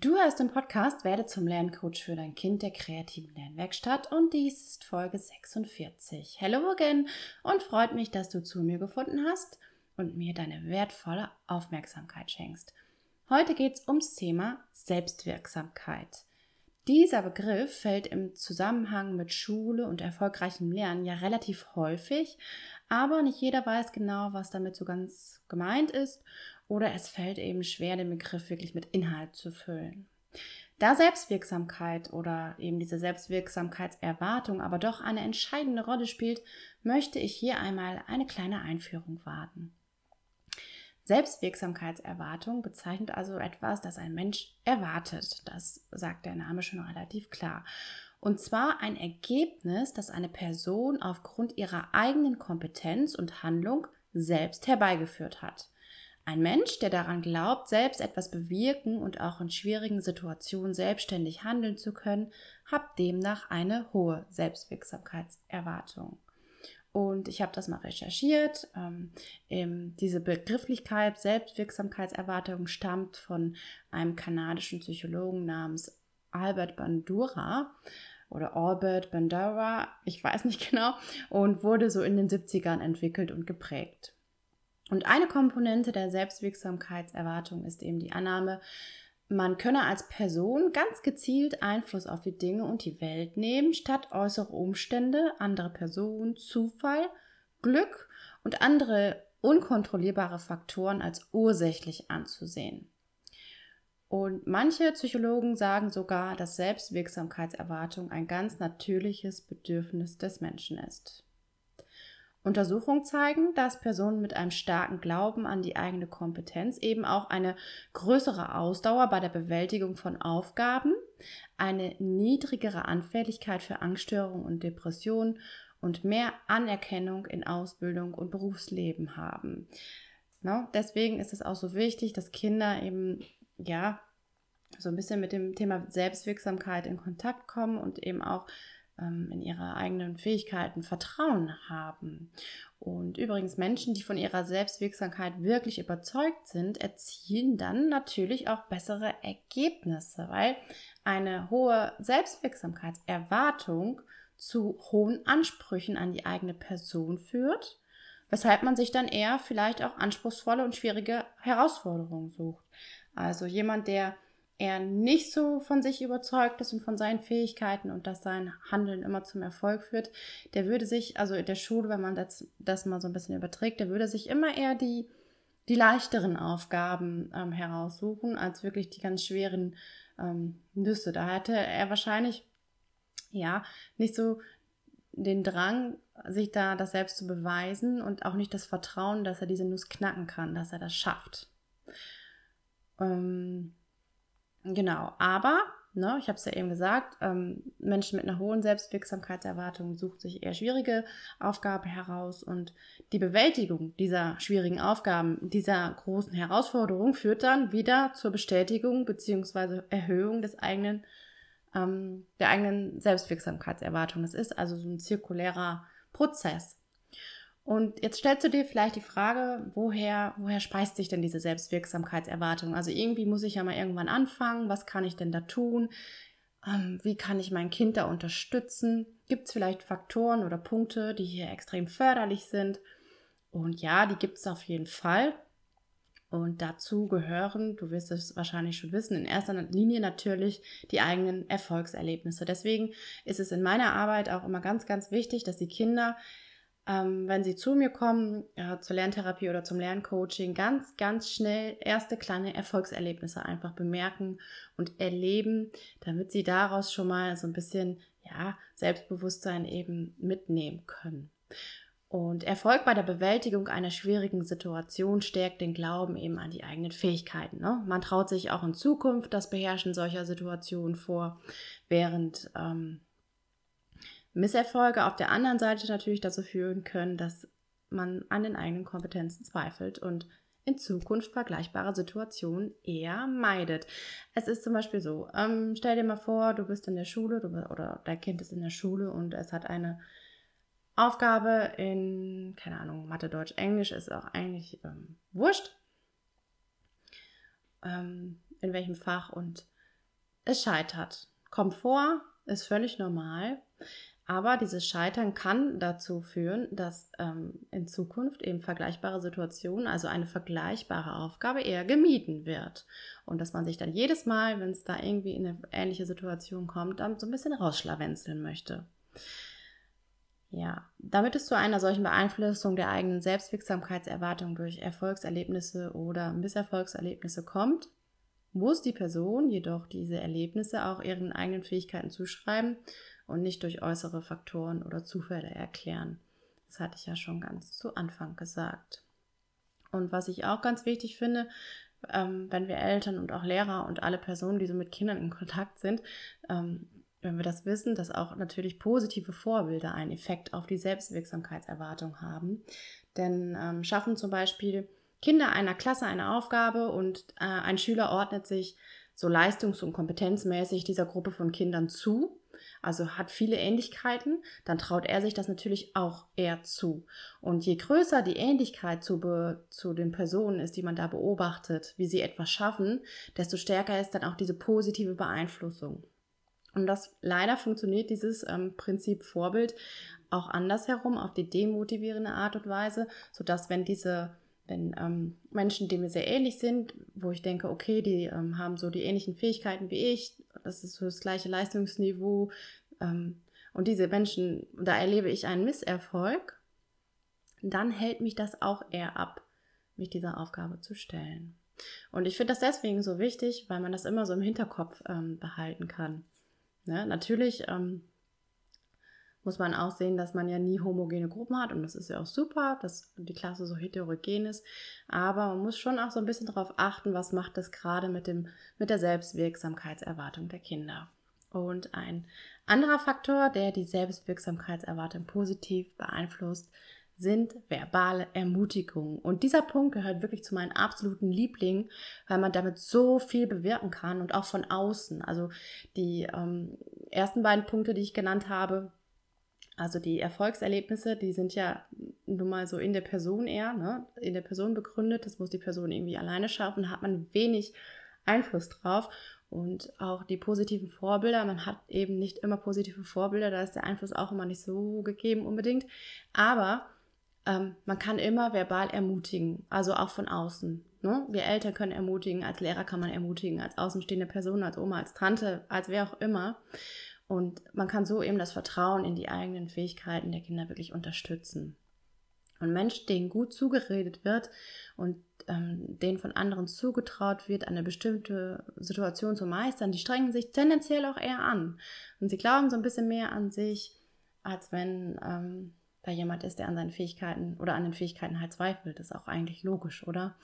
Du hörst den Podcast Werde zum Lerncoach für dein Kind der kreativen Lernwerkstatt und dies ist Folge 46. Hello again und freut mich, dass du zu mir gefunden hast und mir deine wertvolle Aufmerksamkeit schenkst. Heute geht es ums Thema Selbstwirksamkeit. Dieser Begriff fällt im Zusammenhang mit Schule und erfolgreichem Lernen ja relativ häufig, aber nicht jeder weiß genau, was damit so ganz gemeint ist oder es fällt eben schwer, den Begriff wirklich mit Inhalt zu füllen. Da Selbstwirksamkeit oder eben diese Selbstwirksamkeitserwartung aber doch eine entscheidende Rolle spielt, möchte ich hier einmal eine kleine Einführung wagen. Selbstwirksamkeitserwartung bezeichnet also etwas, das ein Mensch erwartet. Das sagt der Name schon relativ klar. Und zwar ein Ergebnis, das eine Person aufgrund ihrer eigenen Kompetenz und Handlung selbst herbeigeführt hat. Ein Mensch, der daran glaubt, selbst etwas bewirken und auch in schwierigen Situationen selbstständig handeln zu können, hat demnach eine hohe Selbstwirksamkeitserwartung. Und ich habe das mal recherchiert. Ähm, diese Begrifflichkeit Selbstwirksamkeitserwartung stammt von einem kanadischen Psychologen namens Albert Bandura oder Albert Bandura, ich weiß nicht genau, und wurde so in den 70ern entwickelt und geprägt. Und eine Komponente der Selbstwirksamkeitserwartung ist eben die Annahme, man könne als Person ganz gezielt Einfluss auf die Dinge und die Welt nehmen, statt äußere Umstände, andere Personen, Zufall, Glück und andere unkontrollierbare Faktoren als ursächlich anzusehen. Und manche Psychologen sagen sogar, dass Selbstwirksamkeitserwartung ein ganz natürliches Bedürfnis des Menschen ist. Untersuchungen zeigen, dass Personen mit einem starken Glauben an die eigene Kompetenz eben auch eine größere Ausdauer bei der Bewältigung von Aufgaben, eine niedrigere Anfälligkeit für Angststörungen und Depressionen und mehr Anerkennung in Ausbildung und Berufsleben haben. No, deswegen ist es auch so wichtig, dass Kinder eben ja so ein bisschen mit dem Thema Selbstwirksamkeit in Kontakt kommen und eben auch in ihre eigenen Fähigkeiten Vertrauen haben. Und übrigens Menschen, die von ihrer Selbstwirksamkeit wirklich überzeugt sind, erzielen dann natürlich auch bessere Ergebnisse, weil eine hohe Selbstwirksamkeitserwartung zu hohen Ansprüchen an die eigene Person führt, weshalb man sich dann eher vielleicht auch anspruchsvolle und schwierige Herausforderungen sucht. Also jemand, der er nicht so von sich überzeugt ist und von seinen Fähigkeiten und dass sein Handeln immer zum Erfolg führt, der würde sich, also in der Schule, wenn man das, das mal so ein bisschen überträgt, der würde sich immer eher die, die leichteren Aufgaben ähm, heraussuchen, als wirklich die ganz schweren ähm, Nüsse. Da hätte er wahrscheinlich, ja, nicht so den Drang, sich da das selbst zu beweisen und auch nicht das Vertrauen, dass er diese Nuss knacken kann, dass er das schafft. Ähm, Genau, aber, ne, ich habe es ja eben gesagt, ähm, Menschen mit einer hohen Selbstwirksamkeitserwartung sucht sich eher schwierige Aufgaben heraus und die Bewältigung dieser schwierigen Aufgaben, dieser großen Herausforderung führt dann wieder zur Bestätigung bzw. Erhöhung des eigenen, ähm, der eigenen Selbstwirksamkeitserwartung. Das ist also so ein zirkulärer Prozess. Und jetzt stellst du dir vielleicht die Frage, woher, woher speist sich denn diese Selbstwirksamkeitserwartung? Also irgendwie muss ich ja mal irgendwann anfangen. Was kann ich denn da tun? Ähm, wie kann ich mein Kind da unterstützen? Gibt es vielleicht Faktoren oder Punkte, die hier extrem förderlich sind? Und ja, die gibt es auf jeden Fall. Und dazu gehören, du wirst es wahrscheinlich schon wissen, in erster Linie natürlich die eigenen Erfolgserlebnisse. Deswegen ist es in meiner Arbeit auch immer ganz, ganz wichtig, dass die Kinder ähm, wenn Sie zu mir kommen, äh, zur Lerntherapie oder zum Lerncoaching, ganz, ganz schnell erste kleine Erfolgserlebnisse einfach bemerken und erleben, damit Sie daraus schon mal so ein bisschen, ja, Selbstbewusstsein eben mitnehmen können. Und Erfolg bei der Bewältigung einer schwierigen Situation stärkt den Glauben eben an die eigenen Fähigkeiten. Ne? Man traut sich auch in Zukunft das Beherrschen solcher Situationen vor, während ähm, Misserfolge auf der anderen Seite natürlich dazu führen können, dass man an den eigenen Kompetenzen zweifelt und in Zukunft vergleichbare Situationen eher meidet. Es ist zum Beispiel so, ähm, stell dir mal vor, du bist in der Schule du, oder dein Kind ist in der Schule und es hat eine Aufgabe in, keine Ahnung, Mathe, Deutsch, Englisch ist auch eigentlich ähm, wurscht, ähm, in welchem Fach und es scheitert. Kommt vor, ist völlig normal. Aber dieses Scheitern kann dazu führen, dass ähm, in Zukunft eben vergleichbare Situationen, also eine vergleichbare Aufgabe eher gemieden wird. Und dass man sich dann jedes Mal, wenn es da irgendwie in eine ähnliche Situation kommt, dann so ein bisschen rausschlawenzeln möchte. Ja, damit es zu einer solchen Beeinflussung der eigenen Selbstwirksamkeitserwartung durch Erfolgserlebnisse oder Misserfolgserlebnisse kommt, muss die Person jedoch diese Erlebnisse auch ihren eigenen Fähigkeiten zuschreiben und nicht durch äußere Faktoren oder Zufälle erklären. Das hatte ich ja schon ganz zu Anfang gesagt. Und was ich auch ganz wichtig finde, ähm, wenn wir Eltern und auch Lehrer und alle Personen, die so mit Kindern in Kontakt sind, ähm, wenn wir das wissen, dass auch natürlich positive Vorbilder einen Effekt auf die Selbstwirksamkeitserwartung haben. Denn ähm, schaffen zum Beispiel Kinder einer Klasse eine Aufgabe und äh, ein Schüler ordnet sich so leistungs- und kompetenzmäßig dieser Gruppe von Kindern zu, also hat viele Ähnlichkeiten, dann traut er sich das natürlich auch eher zu. Und je größer die Ähnlichkeit zu, be, zu den Personen ist, die man da beobachtet, wie sie etwas schaffen, desto stärker ist dann auch diese positive Beeinflussung. Und das leider funktioniert dieses ähm, Prinzip Vorbild auch andersherum auf die demotivierende Art und Weise, sodass wenn diese wenn ähm, Menschen, die mir sehr ähnlich sind, wo ich denke, okay, die ähm, haben so die ähnlichen Fähigkeiten wie ich, das ist so das gleiche Leistungsniveau, ähm, und diese Menschen, da erlebe ich einen Misserfolg, dann hält mich das auch eher ab, mich dieser Aufgabe zu stellen. Und ich finde das deswegen so wichtig, weil man das immer so im Hinterkopf ähm, behalten kann. Ne? Natürlich ähm, muss man auch sehen, dass man ja nie homogene Gruppen hat und das ist ja auch super, dass die Klasse so heterogen ist. Aber man muss schon auch so ein bisschen darauf achten, was macht das gerade mit, dem, mit der Selbstwirksamkeitserwartung der Kinder. Und ein anderer Faktor, der die Selbstwirksamkeitserwartung positiv beeinflusst, sind verbale Ermutigungen. Und dieser Punkt gehört wirklich zu meinen absoluten Lieblingen, weil man damit so viel bewirken kann und auch von außen. Also die ähm, ersten beiden Punkte, die ich genannt habe, also die Erfolgserlebnisse, die sind ja nun mal so in der Person eher, ne? in der Person begründet. Das muss die Person irgendwie alleine schaffen, da hat man wenig Einfluss drauf. Und auch die positiven Vorbilder, man hat eben nicht immer positive Vorbilder, da ist der Einfluss auch immer nicht so gegeben unbedingt. Aber ähm, man kann immer verbal ermutigen, also auch von außen. Ne? Wir Eltern können ermutigen, als Lehrer kann man ermutigen, als außenstehende Person, als Oma, als Tante, als wer auch immer. Und man kann so eben das Vertrauen in die eigenen Fähigkeiten der Kinder wirklich unterstützen. Und Menschen, denen gut zugeredet wird und ähm, denen von anderen zugetraut wird, eine bestimmte Situation zu meistern, die strengen sich tendenziell auch eher an. Und sie glauben so ein bisschen mehr an sich, als wenn ähm, da jemand ist, der an seinen Fähigkeiten oder an den Fähigkeiten halt zweifelt. Das ist auch eigentlich logisch, oder?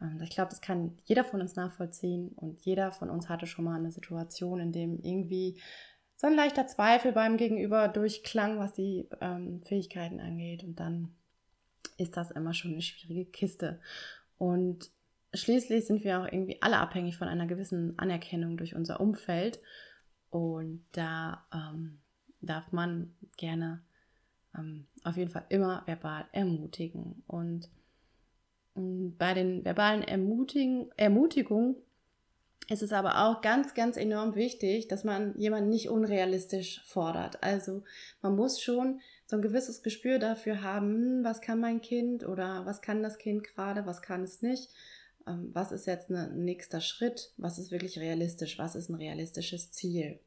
Ähm, ich glaube, das kann jeder von uns nachvollziehen und jeder von uns hatte schon mal eine Situation, in dem irgendwie so ein leichter Zweifel beim Gegenüber durchklang, was die ähm, Fähigkeiten angeht. Und dann ist das immer schon eine schwierige Kiste. Und schließlich sind wir auch irgendwie alle abhängig von einer gewissen Anerkennung durch unser Umfeld. Und da ähm, darf man gerne ähm, auf jeden Fall immer verbal ermutigen. Und ähm, bei den verbalen Ermutigen, Ermutigungen ist es aber auch ganz, ganz enorm wichtig, dass man jemanden nicht unrealistisch fordert. Also man muss schon so ein gewisses Gespür dafür haben, hm, was kann mein Kind oder was kann das Kind gerade, was kann es nicht, ähm, was ist jetzt ein nächster Schritt, was ist wirklich realistisch, was ist ein realistisches Ziel.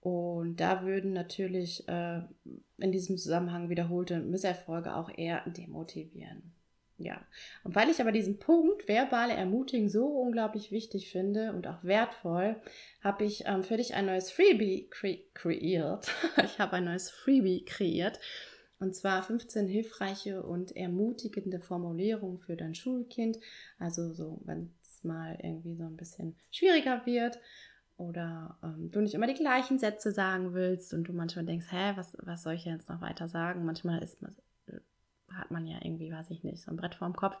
Und da würden natürlich äh, in diesem Zusammenhang wiederholte Misserfolge auch eher demotivieren. Ja, und weil ich aber diesen Punkt verbale Ermutigen so unglaublich wichtig finde und auch wertvoll, habe ich ähm, für dich ein neues Freebie kre kreiert. ich habe ein neues Freebie kreiert. Und zwar 15 hilfreiche und ermutigende Formulierungen für dein Schulkind. Also so, wenn es mal irgendwie so ein bisschen schwieriger wird oder ähm, du nicht immer die gleichen Sätze sagen willst und du manchmal denkst, hä, was, was soll ich jetzt noch weiter sagen? Manchmal ist, hat man ja irgendwie, weiß ich nicht, so ein Brett vorm Kopf.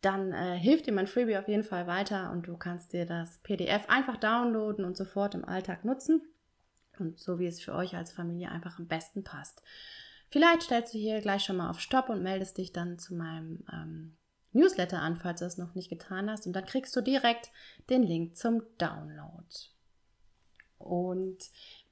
Dann äh, hilft dir mein Freebie auf jeden Fall weiter und du kannst dir das PDF einfach downloaden und sofort im Alltag nutzen. Und so wie es für euch als Familie einfach am besten passt. Vielleicht stellst du hier gleich schon mal auf Stopp und meldest dich dann zu meinem ähm, Newsletter an, falls du es noch nicht getan hast. Und dann kriegst du direkt den Link zum Download. Und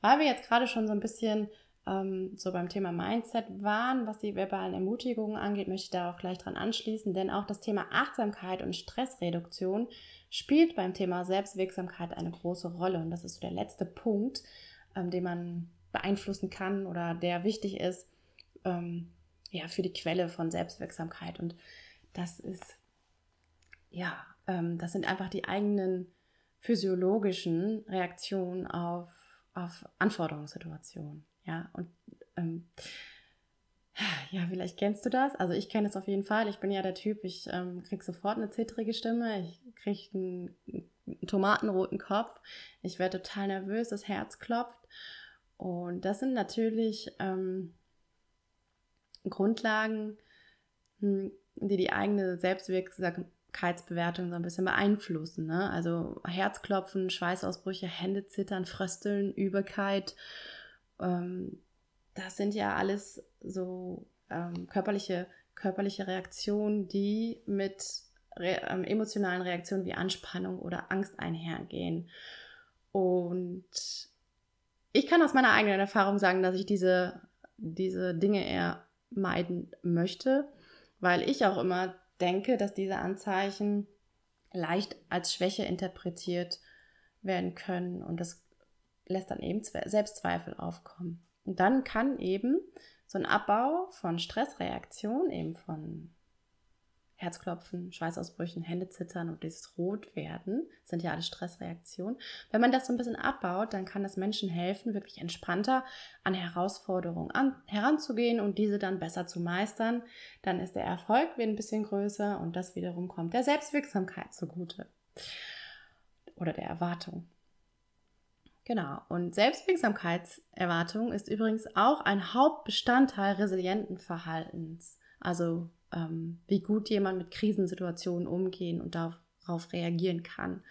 weil wir jetzt gerade schon so ein bisschen ähm, so beim Thema Mindset waren, was die verbalen Ermutigungen angeht, möchte ich da auch gleich dran anschließen, denn auch das Thema Achtsamkeit und Stressreduktion spielt beim Thema Selbstwirksamkeit eine große Rolle. Und das ist so der letzte Punkt, ähm, den man beeinflussen kann oder der wichtig ist, ähm, ja, für die Quelle von Selbstwirksamkeit. Und das ist, ja, ähm, das sind einfach die eigenen physiologischen Reaktionen auf, auf Anforderungssituationen. Ja, und ähm, ja, vielleicht kennst du das. Also ich kenne es auf jeden Fall. Ich bin ja der Typ, ich ähm, kriege sofort eine zittrige Stimme, ich kriege einen, einen tomatenroten Kopf, ich werde total nervös, das Herz klopft. Und das sind natürlich ähm, Grundlagen, hm, die die eigene Selbstwirksamkeitsbewertung so ein bisschen beeinflussen. Ne? Also Herzklopfen, Schweißausbrüche, Hände zittern, Frösteln, Übelkeit. Ähm, das sind ja alles so ähm, körperliche, körperliche Reaktionen, die mit re ähm, emotionalen Reaktionen wie Anspannung oder Angst einhergehen. Und ich kann aus meiner eigenen Erfahrung sagen, dass ich diese, diese Dinge eher meiden möchte, weil ich auch immer denke, dass diese Anzeichen leicht als Schwäche interpretiert werden können und das lässt dann eben Selbstzweifel aufkommen. Und dann kann eben so ein Abbau von Stressreaktionen, eben von Herzklopfen, Schweißausbrüchen, Hände zittern und dieses Rotwerden, sind ja alle Stressreaktionen. Wenn man das so ein bisschen abbaut, dann kann das Menschen helfen, wirklich entspannter an Herausforderungen an, heranzugehen und diese dann besser zu meistern. Dann ist der Erfolg wieder ein bisschen größer und das wiederum kommt der Selbstwirksamkeit zugute. Oder der Erwartung. Genau. Und Selbstwirksamkeitserwartung ist übrigens auch ein Hauptbestandteil resilienten Verhaltens. Also ähm, wie gut jemand mit Krisensituationen umgehen und darauf reagieren kann.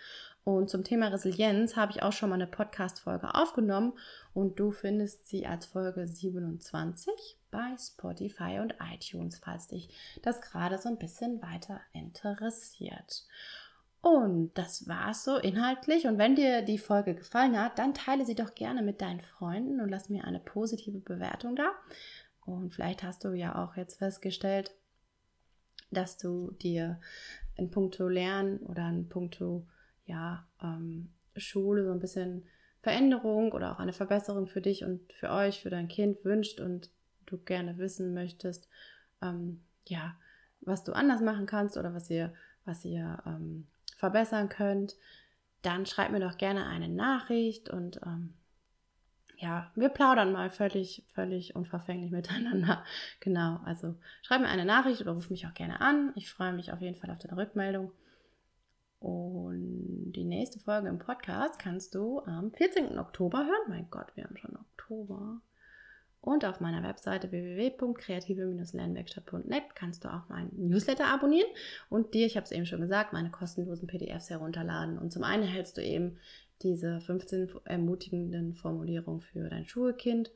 Und zum Thema Resilienz habe ich auch schon mal eine Podcast-Folge aufgenommen und du findest sie als Folge 27 bei Spotify und iTunes, falls dich das gerade so ein bisschen weiter interessiert. Und das war's so inhaltlich. Und wenn dir die Folge gefallen hat, dann teile sie doch gerne mit deinen Freunden und lass mir eine positive Bewertung da. Und vielleicht hast du ja auch jetzt festgestellt, dass du dir in puncto Lernen oder in puncto ja, ähm, Schule so ein bisschen Veränderung oder auch eine Verbesserung für dich und für euch, für dein Kind wünscht und du gerne wissen möchtest, ähm, ja, was du anders machen kannst oder was ihr, was ihr ähm, verbessern könnt, dann schreib mir doch gerne eine Nachricht und ähm, ja, wir plaudern mal völlig, völlig unverfänglich miteinander. Genau, also schreib mir eine Nachricht oder ruf mich auch gerne an. Ich freue mich auf jeden Fall auf deine Rückmeldung. Und die nächste Folge im Podcast kannst du am 14. Oktober hören. Mein Gott, wir haben schon Oktober. Und auf meiner Webseite www.kreative-lernwerkstatt.net kannst du auch meinen Newsletter abonnieren und dir, ich habe es eben schon gesagt, meine kostenlosen PDFs herunterladen. Und zum einen hältst du eben diese 15 ermutigenden Formulierungen für dein Schulkind.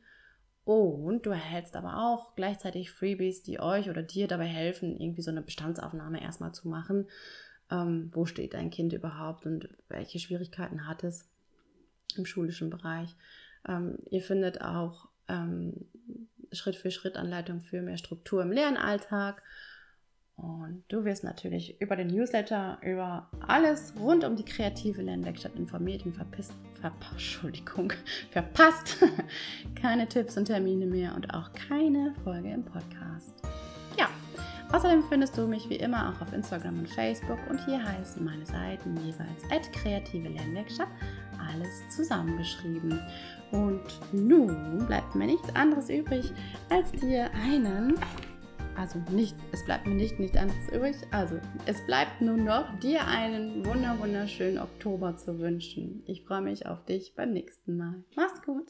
Und du erhältst aber auch gleichzeitig Freebies, die euch oder dir dabei helfen, irgendwie so eine Bestandsaufnahme erstmal zu machen. Ähm, wo steht dein Kind überhaupt und welche Schwierigkeiten hat es im schulischen Bereich? Ähm, ihr findet auch ähm, Schritt für Schritt Anleitung für mehr Struktur im Lernalltag und du wirst natürlich über den Newsletter über alles rund um die kreative Lernwerkstatt informiert und verpisst, verpa Entschuldigung, verpasst keine Tipps und Termine mehr und auch keine Folge im Podcast. Ja, außerdem findest du mich wie immer auch auf Instagram und Facebook und hier heißen meine Seiten jeweils kreative Lernwerkstatt, alles zusammengeschrieben. Und nun bleibt mir nichts anderes übrig, als dir einen also nicht, es bleibt mir nicht nichts anderes übrig. Also es bleibt nur noch, dir einen wunder wunderschönen Oktober zu wünschen. Ich freue mich auf dich beim nächsten Mal. Mach's gut.